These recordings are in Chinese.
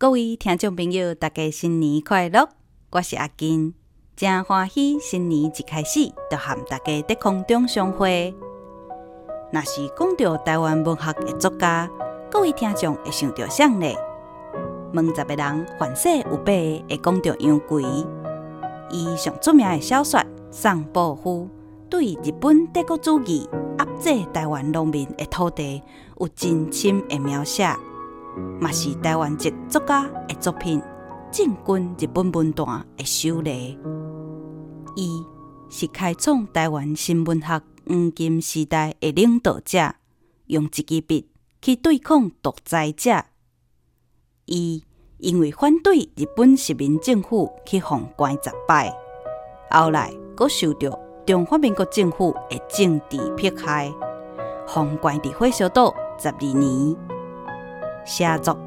各位听众朋友，大家新年快乐！我是阿金，真欢喜新年一开始就和大家在空中相会。若是讲到台湾文学的作家，各位听众会想到谁呢？问十个人，凡世有八会讲到杨贵。伊上著名的小说《桑布夫》，对日本帝国主义压制台湾农民的土地有真深的描写，嘛是台湾籍作家的作品，进军日本文坛的首例。伊是开创台湾新文学黄金时代的领导者，用一支笔去对抗独裁者。伊因为反对日本殖民政府去封关十摆，后来阁受到中华民国政府的政治迫害，封关伫火烧岛十二年。写作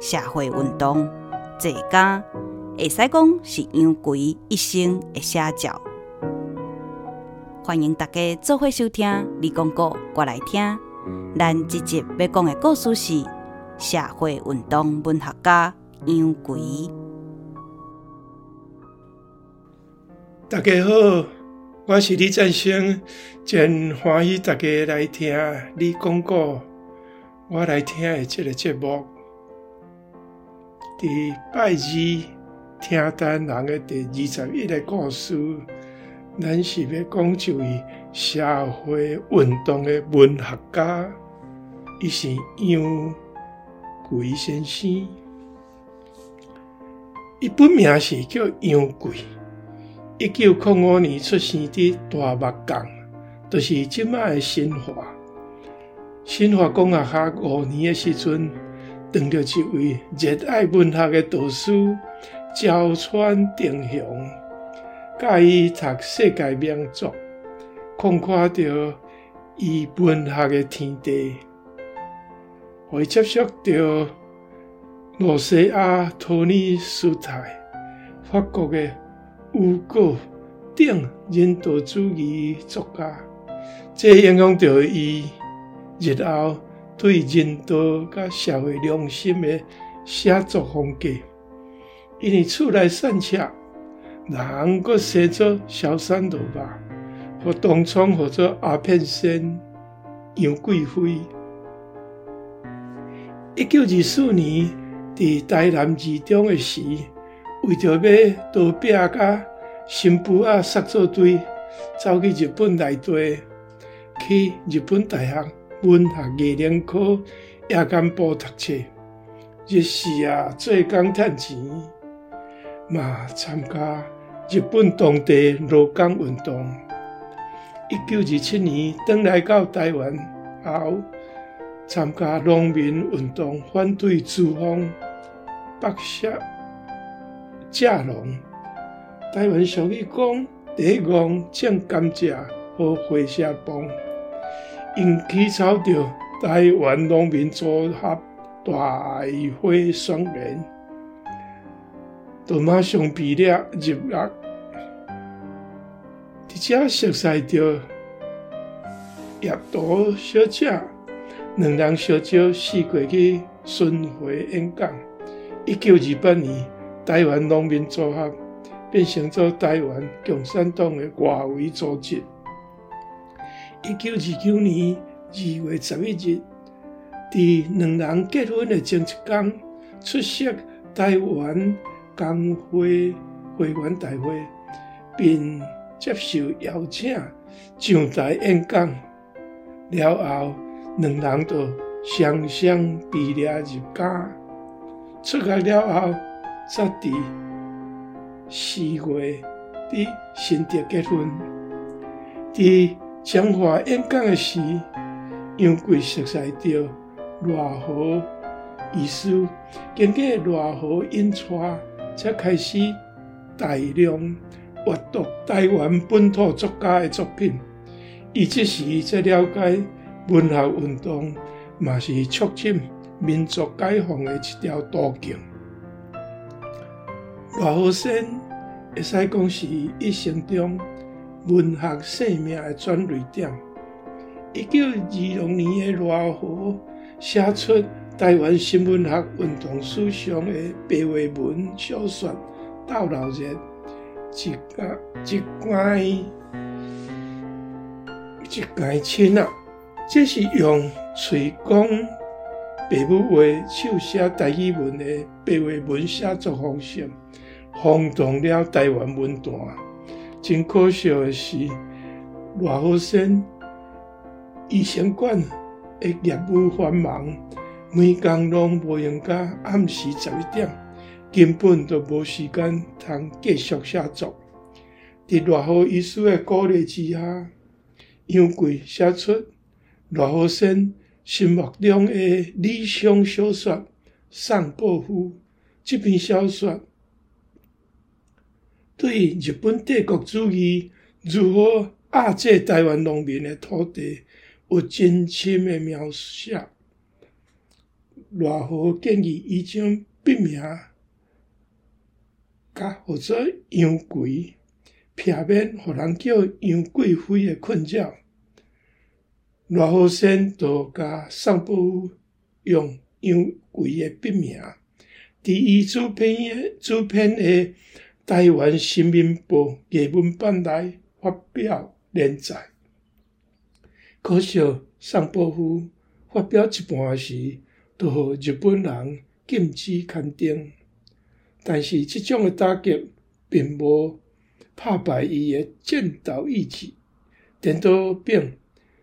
社会运动，这家会使讲是杨贵一生的写照。欢迎大家做伙收听，李公哥我来听。咱这集要讲的故事是社会运动文学家杨贵。大家好，我是李占星，真欢喜大家来听李公哥我来听的这个节目。第拜二听单人的第二十一个故事。咱是要讲一位社会运动的文学家，伊是杨贵先生。伊本名是叫杨贵，一九零五年出生伫大麦港，就是即卖的新华。新华工学校五年的时阵，当着一位热爱文学的导师焦川定雄。佮伊读世界名作，扩阔着伊文学的天地，会接触到罗西亚、托尼斯泰、法国的雨果等人道主义作家，这影响着伊日后对人道佮社会良心的写作风格，因为厝内散策。人阁写作小三罗吧，和东窗或者阿片仙杨贵妃。一九二四年，伫台南二中的时，为着要逃避甲新妇仔杀作对，走去日本内地，去日本大学文学艺能科夜间部读册，日时啊做工赚钱，嘛参加。日本当地劳工运动，一九二七年转来到台湾后，参加农民运动，反对资方剥削蔗农。台湾俗语讲：“第一戆种甘蔗，好回社帮。”因起草着台湾农民组合大会宣言。就马上被抓入狱，伫遮熟悉着叶陀小姐，两人相招四过去巡回演讲。一九二八年，台湾农民组合变成做台湾共产党的外围组织。一九二九年二月十一日，伫两人结婚的前一天，出席台湾。工会会员大会，并接受邀请上台演讲。了后，两人就双双被抓入家。出来了后，则伫四月伫新竹结婚。伫彰化演讲的时，杨逵熟悉着赖和医师，经过赖和印刷。才开始大量阅读台湾本土作家的作品，伊这时才了解文学运动嘛是促进民族解放的一条途径。赖和生会使讲是一生中文学生命的转捩点。一九二六年的赖和写出台湾新文学运动史上的白话文小说《斗老热》，一个一关一关亲啊，这是用嘴讲白母话、手写台语文的白话文写作方式，轰动了台湾文坛。真可惜的是，赖和仙医生馆的业务繁忙，每工拢无闲甲暗时十一点，根本就无时间通继续写作。伫赖和医师的鼓励之下，杨贵写出赖好生心目中的理想小说《宋伯父》这篇小说。对日本帝国主义如何压制台湾农民的土地有真深的描写。赖和建议伊将笔名甲或者杨贵，避免予人叫杨贵妃的困扰。赖和仙就甲宋伯父用杨贵的笔名，伫伊主编的主编的。台湾新民报艺文版内发表连载，可惜宋伯父发表一半时，就予日本人禁止刊登。但是，这种的打击并无打败伊的战斗意志，颠倒并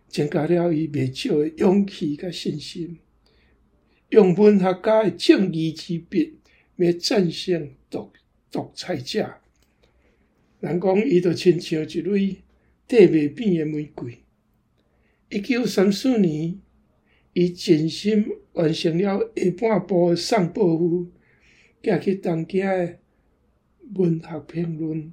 增加了伊未少的勇气甲信心，用文学家的正义之笔来战胜独。独裁者，人讲伊就亲像一蕊缀袂扁的玫瑰。一九三四年，伊尽心完成了下半部的《宋伯父》，寄去东京的文学评论，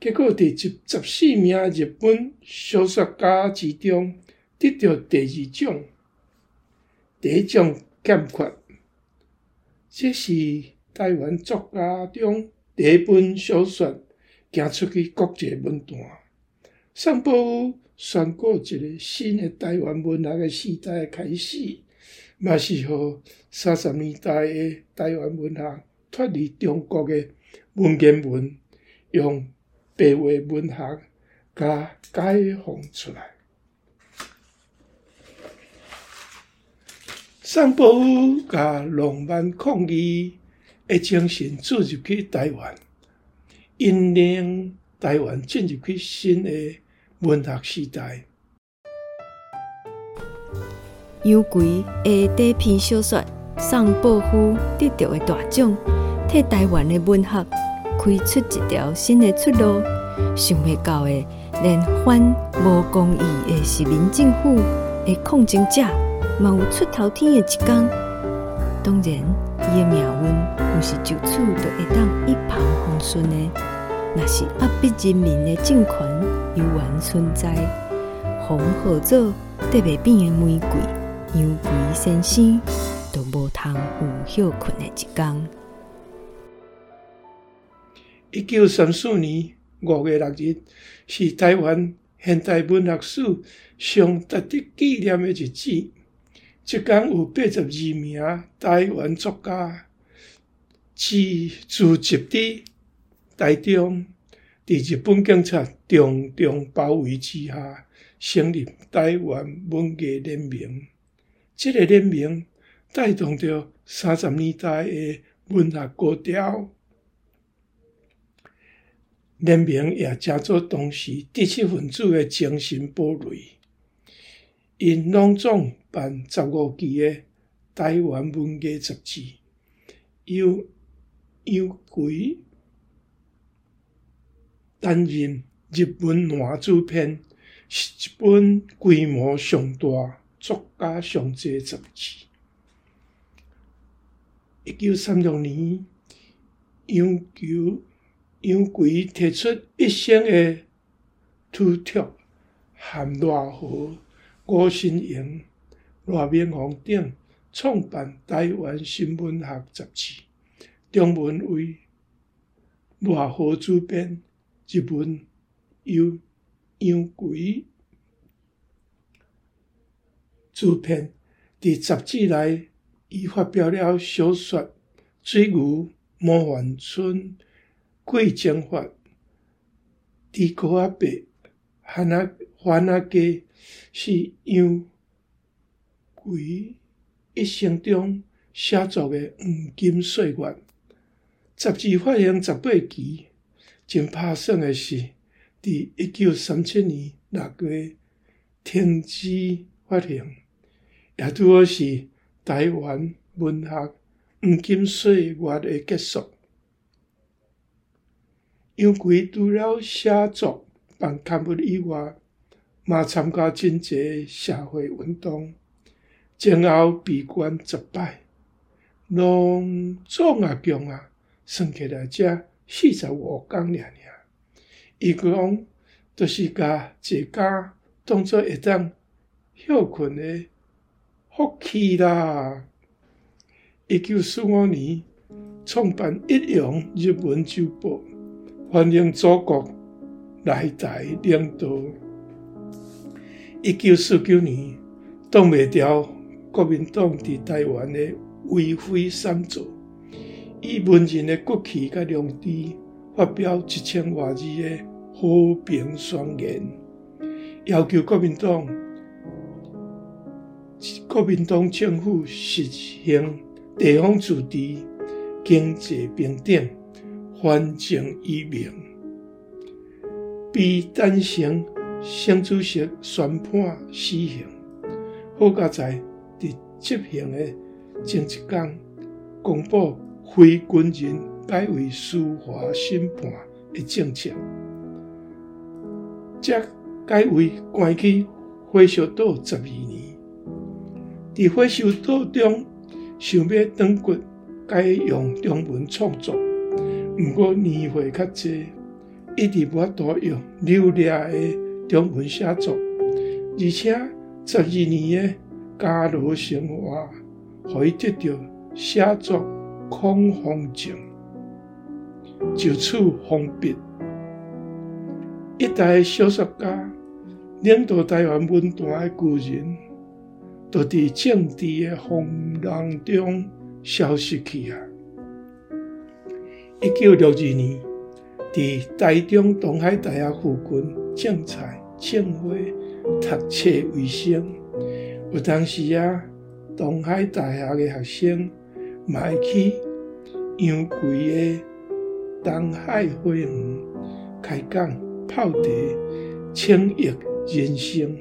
结果伫十十四名日本小说家之中得到第二奖，第一奖欠缺，这是。台湾作家中第一本小说行出去国际文坛，宋伯父宣告一个新的台湾文学的时代的开始，嘛是互三十年代的台湾文学脱离中国的文言文，用白话文学甲解放出来。宋伯父甲浪漫抗议。会将神注入去台湾，引领台湾进入去新的文学时代。杨逵的第一篇小说《送报夫》得到的大奖，替台湾的文学开出一条新的出路。想未到的，连反无公义的市民政府的抗争者，嘛有出头天的一天。当然，伊的命运。不是就此就会当一帆风顺的，那是压迫人民的政权犹原存在。封号做得袂变的玫瑰，杨逵先生都无通有休困的一天。一九三四年五月六日是台湾现代文学史上值得纪念的日子。浙江有八十二名台湾作家。自自集伫台中，在日本警察重重包围之下，成立台湾文艺联盟。这个联盟带动着三十年代的文学高潮。联盟也成做当时知识分子的精神堡垒。因拢总办十五期诶台湾文艺杂志，由。杨逵担任日本男主编，是一本规模上大、作家上济杂志。一九三六年，杨九杨逵提出一生的图图，和赖和、郭新荣、赖明凤等创办台湾新闻学杂志。中文为赖和主编，日文由杨贵主编，伫杂志内，伊发表了小说《水牛》《模范村》《贵正法》《猪哥阿伯》《番仔番仔家》是杨贵一生中写作的黄金岁月。杂志发行十八期，真拍算的是，伫一九三七年六月停止发行，也拄好是台湾文学黄金岁月的结束。杨逵除了写作、办刊物以外，嘛参加真侪社会运动，前后闭关十摆，拢总啊强啊！算起来才四十五天尔尔，伊讲着是甲这家当作会当休困的福气啦。一九四五年创办《一阳日文周报》，欢迎祖国来台领导。一九四九年挡袂牢国民党伫台湾的为非三座。以文人的骨气甲良知，发表一千多字的和平宣言，要求国民党国民党政府实行地方自治、经济平等、环境移民，被陈诚省主席宣判死刑。好佳在伫执行的前一天公布。非军人改为司法审判的政策，则改为关起火烧岛十二年。伫火烧岛中，想要转骨改用中文创作，毋过年岁较济，一直无法度用流利的中文写作，而且十二年的家奴生活，互伊得到写作。孔方正就此封笔，一代小说家，领导台湾文坛的巨人，都伫政治的风浪中消失去啊！一九六二年，伫台中东海大学附近种菜种花读册为生。有当时啊，东海大学的学生。买去杨逵的东海花园开讲泡茶，请益人生。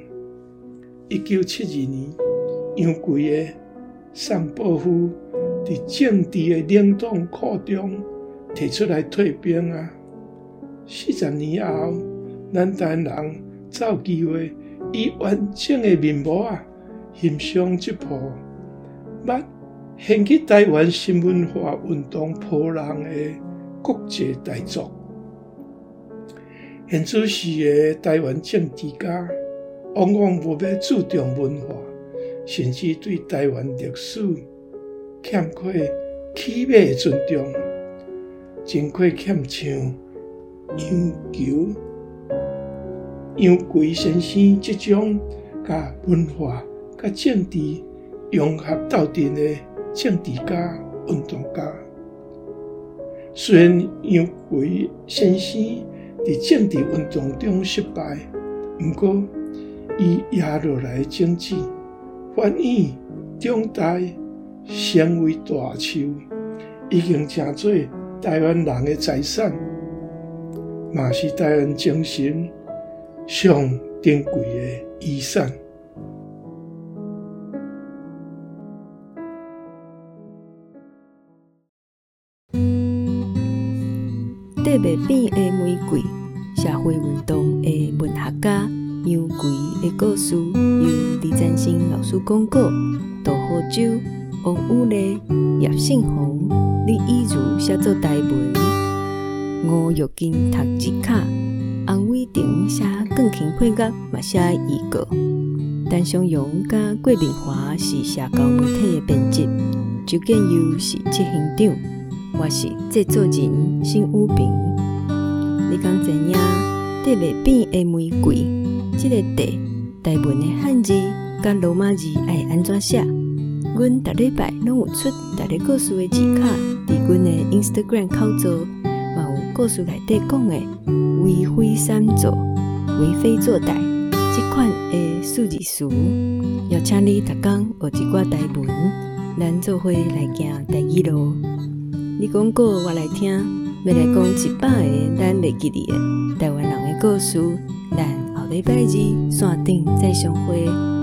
一九七二年，杨逵的桑伯夫伫政治的冷冻库中提出来退兵啊！四十年后，咱台人才有机会以完整的面貌啊欣赏这部。掀起台湾新文化运动波浪的国际大作，现此时的台湾政治家往往无要注重文化，甚至对台湾历史欠缺起码的尊重，真亏欠像杨球、杨逵先生这种甲文化、甲政治融合斗阵的。政治家、运动家，虽然杨逵先生伫政治运动中失败，毋过伊压落来政治，反映中台成为大树，已经成做台湾人的财产，嘛是台湾精神上珍贵的遗产。特别变的玫瑰，社会运动的文学家杨逵的故事，由李占星老师讲过，杜浩洲、王宇丽、叶圣宏、李以如写作台文，吴玉金读字卡，洪伟霆写钢琴配乐，嘛写预告。陈松勇甲郭明华是社交媒体的编辑，周建佑是执行长。我是制作人辛武平，你讲怎样？得袂变的玫瑰，这个“得”台文的汉字甲罗马字爱安怎写？阮逐礼拜拢有出逐个故事的字卡，伫阮的 Instagram 口做，嘛有故事内底讲的为非三做，为非作歹，即款的数字词，邀请你逐天学一寡台文，咱做伙来行台语咯。你讲过我来听，要来讲。一百个咱袂记得的台湾人的故事，咱后礼拜日线顶再相会。